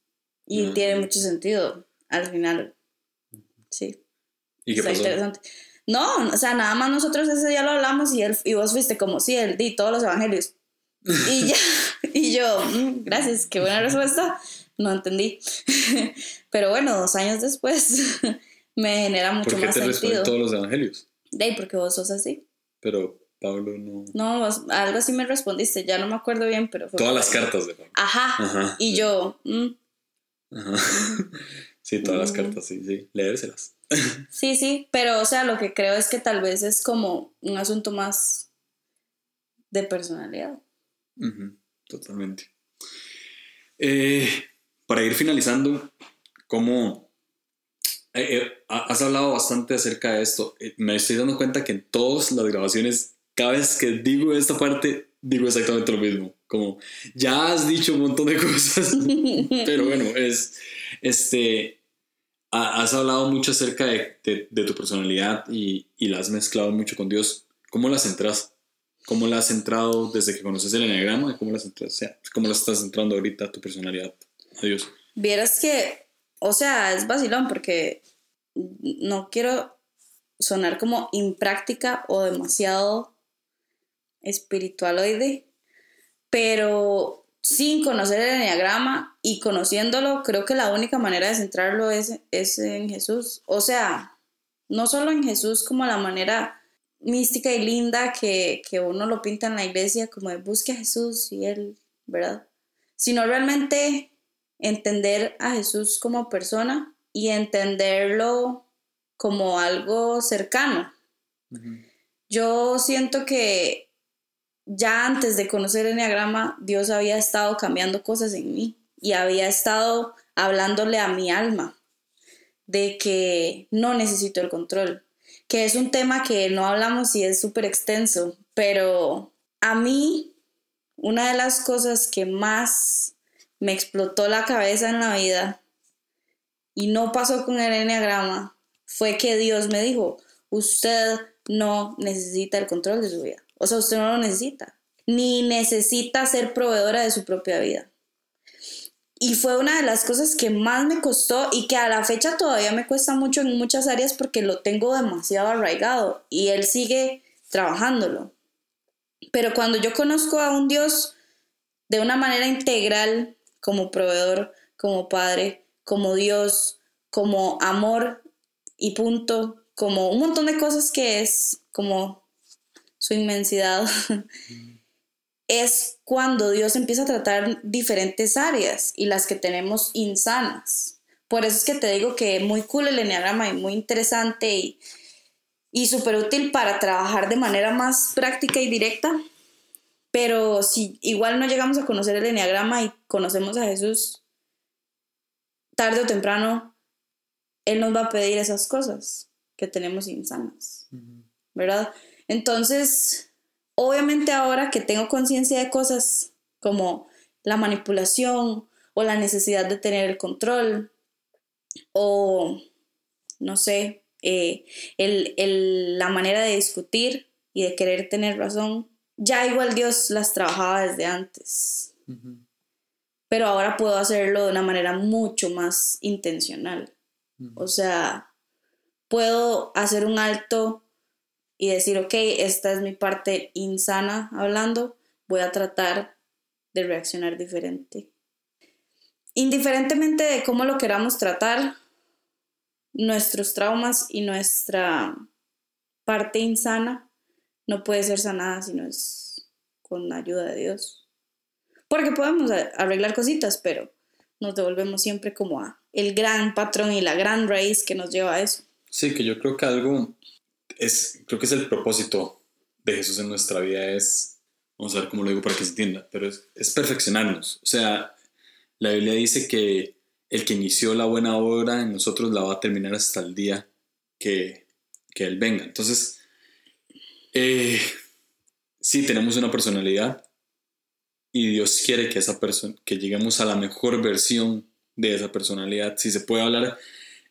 Y tiene mucho sentido al final. Sí, ¿Y qué está pasó? interesante. No, o sea, nada más nosotros ese día lo hablamos y, él, y vos fuiste como, sí, él di todos los evangelios. y ya, y yo, mm, gracias, qué buena respuesta. No entendí. Pero bueno, dos años después me genera mucho ¿Por qué más te sentido. todos los evangelios? De ahí, porque vos sos así. Pero Pablo no. No, vos- algo así me respondiste, ya no me acuerdo bien, pero fue Todas las cartas de Pablo. Ajá. Ajá. Y yo, mm, Ajá. Sí, todas las Ujú. cartas, sí, sí. Leérselas. sí, sí, pero o sea, lo que creo es que tal vez es como un asunto más de personalidad. Ujú, Totalmente. Eh, para ir finalizando, ¿cómo eh, eh, ha- has hablado bastante acerca de esto? Eh, me estoy dando cuenta que en todas las grabaciones, cada vez que digo esta parte, digo exactamente lo mismo. Como ya has dicho un montón de cosas, pero bueno, es este. ha- Has hablado mucho acerca de, de- tu personalidad y, y la has mezclado mucho con Dios. ¿Cómo la centras? ¿Cómo la has centrado desde que conoces el enneagrama? ¿Y cómo la, centras, sea, ¿Cómo la estás centrando ahorita tu personalidad? Adiós. Vieras que, o sea, es vacilón porque no quiero sonar como impráctica o demasiado espiritualoide, pero sin conocer el enneagrama y conociéndolo, creo que la única manera de centrarlo es, es en Jesús. O sea, no solo en Jesús como la manera mística y linda que, que uno lo pinta en la iglesia, como de busque a Jesús y Él, ¿verdad? Sino realmente entender a Jesús como persona y entenderlo como algo cercano. Yo siento que ya antes de conocer el Enneagrama, Dios había estado cambiando cosas en mí y había estado hablándole a mi alma de que no necesito el control, que es un tema que no hablamos y es súper extenso, pero a mí una de las cosas que más me explotó la cabeza en la vida y no pasó con el enneagrama fue que Dios me dijo, usted no necesita el control de su vida. O sea, usted no lo necesita. Ni necesita ser proveedora de su propia vida. Y fue una de las cosas que más me costó y que a la fecha todavía me cuesta mucho en muchas áreas porque lo tengo demasiado arraigado y Él sigue trabajándolo. Pero cuando yo conozco a un Dios de una manera integral, como proveedor, como padre, como Dios, como amor y punto, como un montón de cosas que es como su inmensidad, es cuando Dios empieza a tratar diferentes áreas y las que tenemos insanas. Por eso es que te digo que muy cool el enneagrama y muy interesante y, y súper útil para trabajar de manera más práctica y directa. Pero si igual no llegamos a conocer el enneagrama y conocemos a Jesús, tarde o temprano, Él nos va a pedir esas cosas que tenemos insanas, ¿verdad? Entonces, obviamente ahora que tengo conciencia de cosas como la manipulación o la necesidad de tener el control o, no sé, eh, el, el, la manera de discutir y de querer tener razón, ya igual Dios las trabajaba desde antes. Uh -huh. Pero ahora puedo hacerlo de una manera mucho más intencional. Uh -huh. O sea, puedo hacer un alto y decir, ok, esta es mi parte insana hablando, voy a tratar de reaccionar diferente. Indiferentemente de cómo lo queramos tratar, nuestros traumas y nuestra parte insana no puede ser sanada si no es con la ayuda de Dios. Porque podemos arreglar cositas, pero nos devolvemos siempre como a el gran patrón y la gran raíz que nos lleva a eso. Sí, que yo creo que algo es, creo que es el propósito de Jesús en nuestra vida es, vamos a ver cómo lo digo para que se entienda, pero es, es perfeccionarnos. O sea, la Biblia dice que el que inició la buena obra en nosotros la va a terminar hasta el día que, que Él venga. Entonces, eh, sí tenemos una personalidad y Dios quiere que esa persona, que lleguemos a la mejor versión de esa personalidad. Si se puede hablar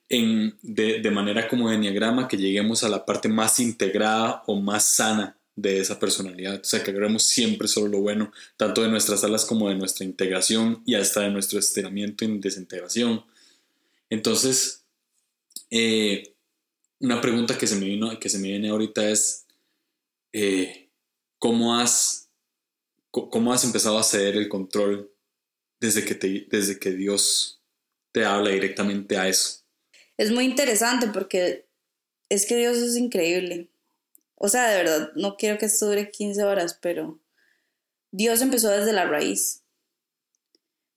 en, de, de manera como de enneagrama, que lleguemos a la parte más integrada o más sana de esa personalidad. O sea, que agarremos siempre solo lo bueno, tanto de nuestras alas como de nuestra integración y hasta de nuestro estiramiento y desintegración. Entonces, eh, una pregunta que se me, vino, que se me viene ahorita es, eh, ¿cómo has ¿cómo has empezado a ceder el control desde que, te, desde que Dios te habla directamente a eso? Es muy interesante porque es que Dios es increíble. O sea, de verdad, no quiero que esto dure 15 horas, pero Dios empezó desde la raíz.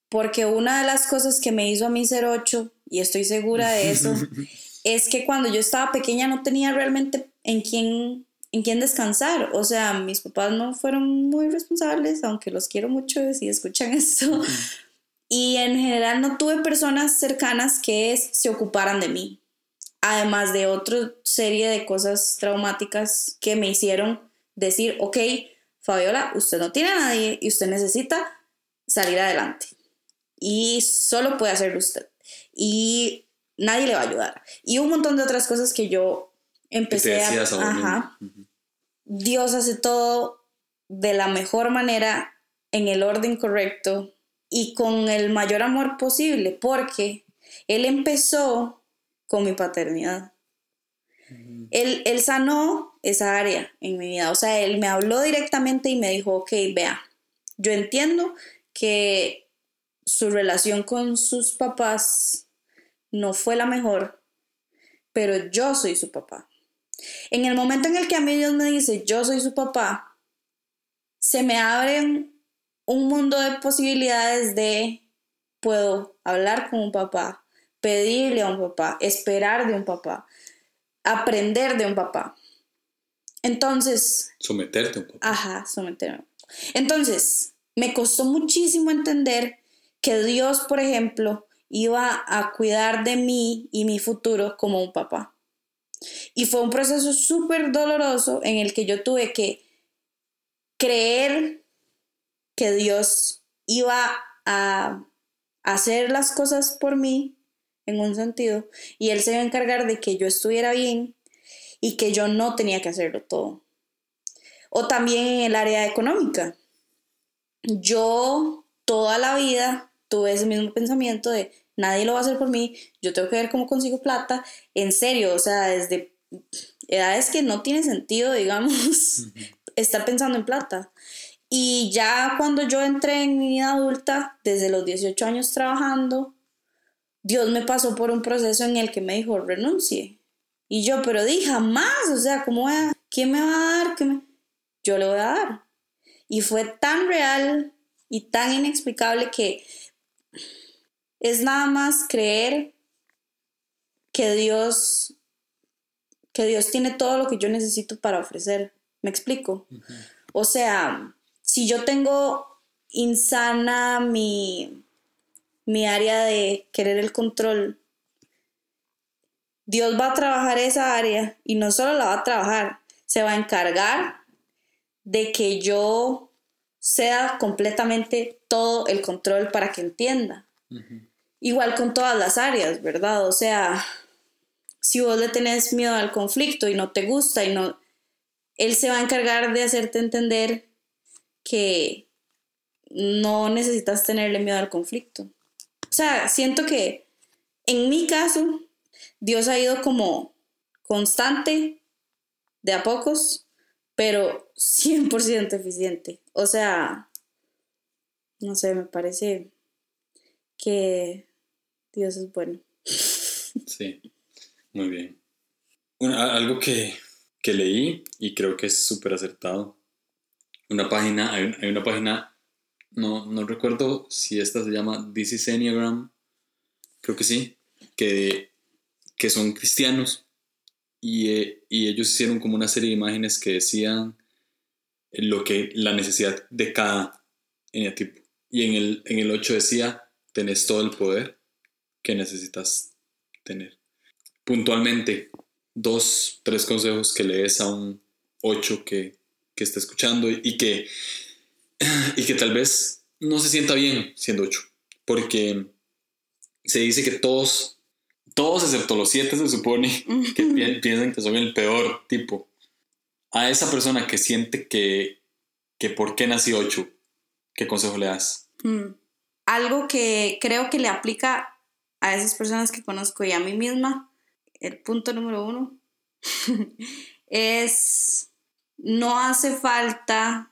Porque una de las cosas que me hizo a mí ser ocho, y estoy segura de eso, es que cuando yo estaba pequeña no tenía realmente en quién, en quién descansar. O sea, mis papás no fueron muy responsables, aunque los quiero mucho si escuchan esto. Y en general no tuve personas cercanas que se ocuparan de mí. Además de otra serie de cosas traumáticas que me hicieron decir, ok, Fabiola, usted no tiene a nadie y usted necesita salir adelante. Y solo puede hacerlo usted. Y nadie le va a ayudar. Y un montón de otras cosas que yo empecé a... Ajá. Dios hace todo de la mejor manera, en el orden correcto y con el mayor amor posible, porque Él empezó con mi paternidad. él, él sanó esa área en mi vida. O sea, Él me habló directamente y me dijo, ok, vea, yo entiendo que su relación con sus papás no fue la mejor, pero yo soy su papá. En el momento en el que a mí Dios me dice, yo soy su papá, se me abren un mundo de posibilidades de, puedo hablar con un papá, pedirle a un papá, esperar de un papá, aprender de un papá. Entonces... Someterte a un papá. Ajá, someterme. Entonces, me costó muchísimo entender que Dios, por ejemplo, iba a cuidar de mí y mi futuro como un papá. Y fue un proceso súper doloroso en el que yo tuve que creer que Dios iba a hacer las cosas por mí en un sentido y Él se iba a encargar de que yo estuviera bien y que yo no tenía que hacerlo todo. O también en el área económica. Yo toda la vida tuve ese mismo pensamiento de nadie lo va a hacer por mí, yo tengo que ver cómo consigo plata, en serio, o sea, desde edades que no tiene sentido, digamos, estar pensando en plata. Y ya cuando yo entré en mi vida adulta, desde los 18 años trabajando, Dios me pasó por un proceso en el que me dijo, renuncie. Y yo, pero di jamás, o sea, ¿cómo voy a, ¿quién me va a dar? ¿Qué Yo le voy a dar. Y fue tan real y tan inexplicable que es nada más creer que Dios, que Dios tiene todo lo que yo necesito para ofrecer. ¿Me explico? O sea, si yo tengo insana mi, mi área de querer el control, Dios va a trabajar esa área y no solo la va a trabajar, se va a encargar de que yo sea completamente todo el control para que entienda. Igual con todas las áreas, ¿verdad? O sea, si vos le tenés miedo al conflicto y no te gusta y no, él se va a encargar de hacerte entender que no necesitas tenerle miedo al conflicto. O sea, siento que en mi caso, Dios ha ido como constante, de a pocos, pero 100% eficiente. O sea, no sé, me parece que Dios es bueno. Sí, muy bien. algo que, leí y creo que es súper acertado. Una página, hay, una página, no, no, recuerdo si esta se llama This is Enneagram, creo que sí, que, que son cristianos y, eh, y, ellos hicieron como una serie de imágenes que decían lo que la necesidad de cada eneatipo. Y en el, en el 8 decía, tenés todo el poder que necesitas tener. Puntualmente, dos, tres consejos que le des a un 8 que, que está escuchando y que, y que tal vez no se sienta bien siendo 8, porque se dice que todos, todos excepto los 7 se supone que piensan que son el peor tipo. A esa persona que siente que, que por qué nació 8, ¿qué consejo le das? Mm. Algo que creo que le aplica a esas personas que conozco y a mí misma, el punto número uno, es no hace falta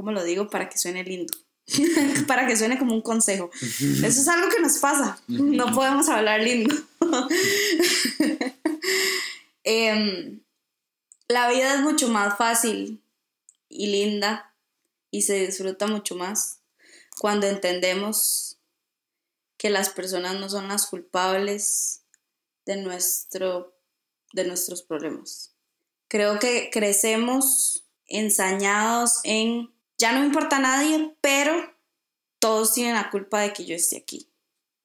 ¿cómo lo digo? Para que suene lindo. para que suene como un consejo. Eso es algo que nos pasa. No podemos hablar lindo. Em, la vida es mucho más fácil y linda y se disfruta mucho más cuando entendemos que las personas no son las culpables de, nuestro, de nuestros problemas. Creo que crecemos ensañados en, ya no importa a nadie, pero todos tienen la culpa de que yo esté aquí,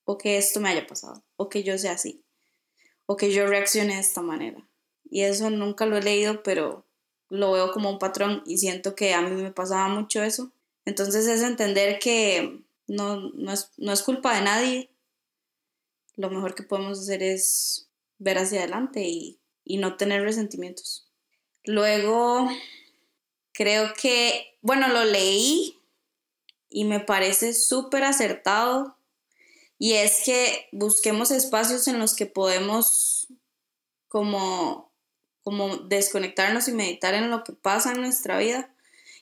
o que esto me haya pasado, o que yo sea así, o que yo reaccione de esta manera. Y eso nunca lo he leído, pero lo veo como un patrón y siento que a mí me pasaba mucho eso. Entonces es entender que no, no, es, no es culpa de nadie. Lo mejor que podemos hacer es ver hacia adelante y, y no tener resentimientos. Luego, creo que, bueno, lo leí y me parece súper acertado. Y es que busquemos espacios en los que podemos como, como desconectarnos y meditar en lo que pasa en nuestra vida.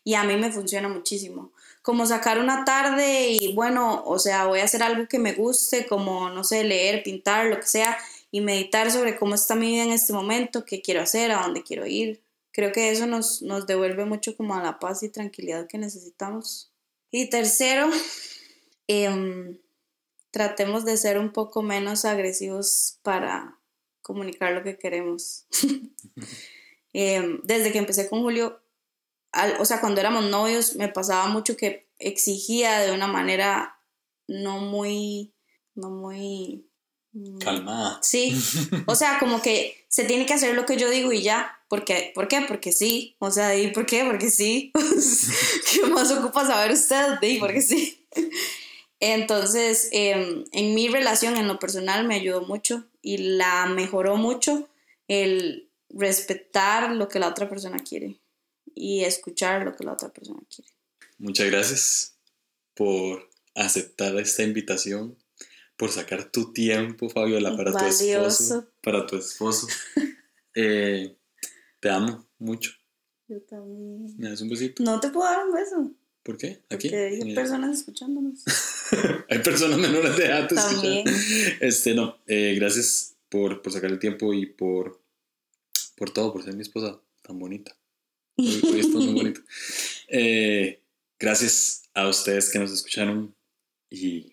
Y a mí me funciona muchísimo como sacar una tarde y bueno, o sea, voy a hacer algo que me guste, como, no sé, leer, pintar, lo que sea, y meditar sobre cómo está mi vida en este momento, qué quiero hacer, a dónde quiero ir. Creo que eso nos, nos devuelve mucho como a la paz y tranquilidad que necesitamos. Y tercero, em, tratemos de ser un poco menos agresivos para comunicar lo que queremos. Em, desde que empecé con Julio, o sea, cuando éramos novios me pasaba mucho que exigía de una manera no muy, no muy... Mm, Calmada. Sí, o sea, como que se tiene que hacer lo que yo digo y ya. ¿Por qué? ¿Por qué? Porque sí. O sea, ¿y por qué? Porque sí. ¿Qué más ocupa saber usted? ¿Y porque sí. Entonces, em, en mi relación, en lo personal, me ayudó mucho y la mejoró mucho el respetar lo que la otra persona quiere y escuchar lo que la otra persona quiere. Muchas gracias por aceptar esta invitación, por sacar tu tiempo, Fabiola, para tu esposo. Para tu esposo. Eh, te amo mucho. Yo también. ¿Me das un besito? No te puedo dar un beso. ¿Por qué? ¿Aquí? Porque hay personas escuchándonos. hay personas menores de edad También. Este, no, eh, gracias por, por sacar el tiempo y por, por todo, por ser mi esposa tan bonita. Eh, gracias a ustedes que nos escucharon y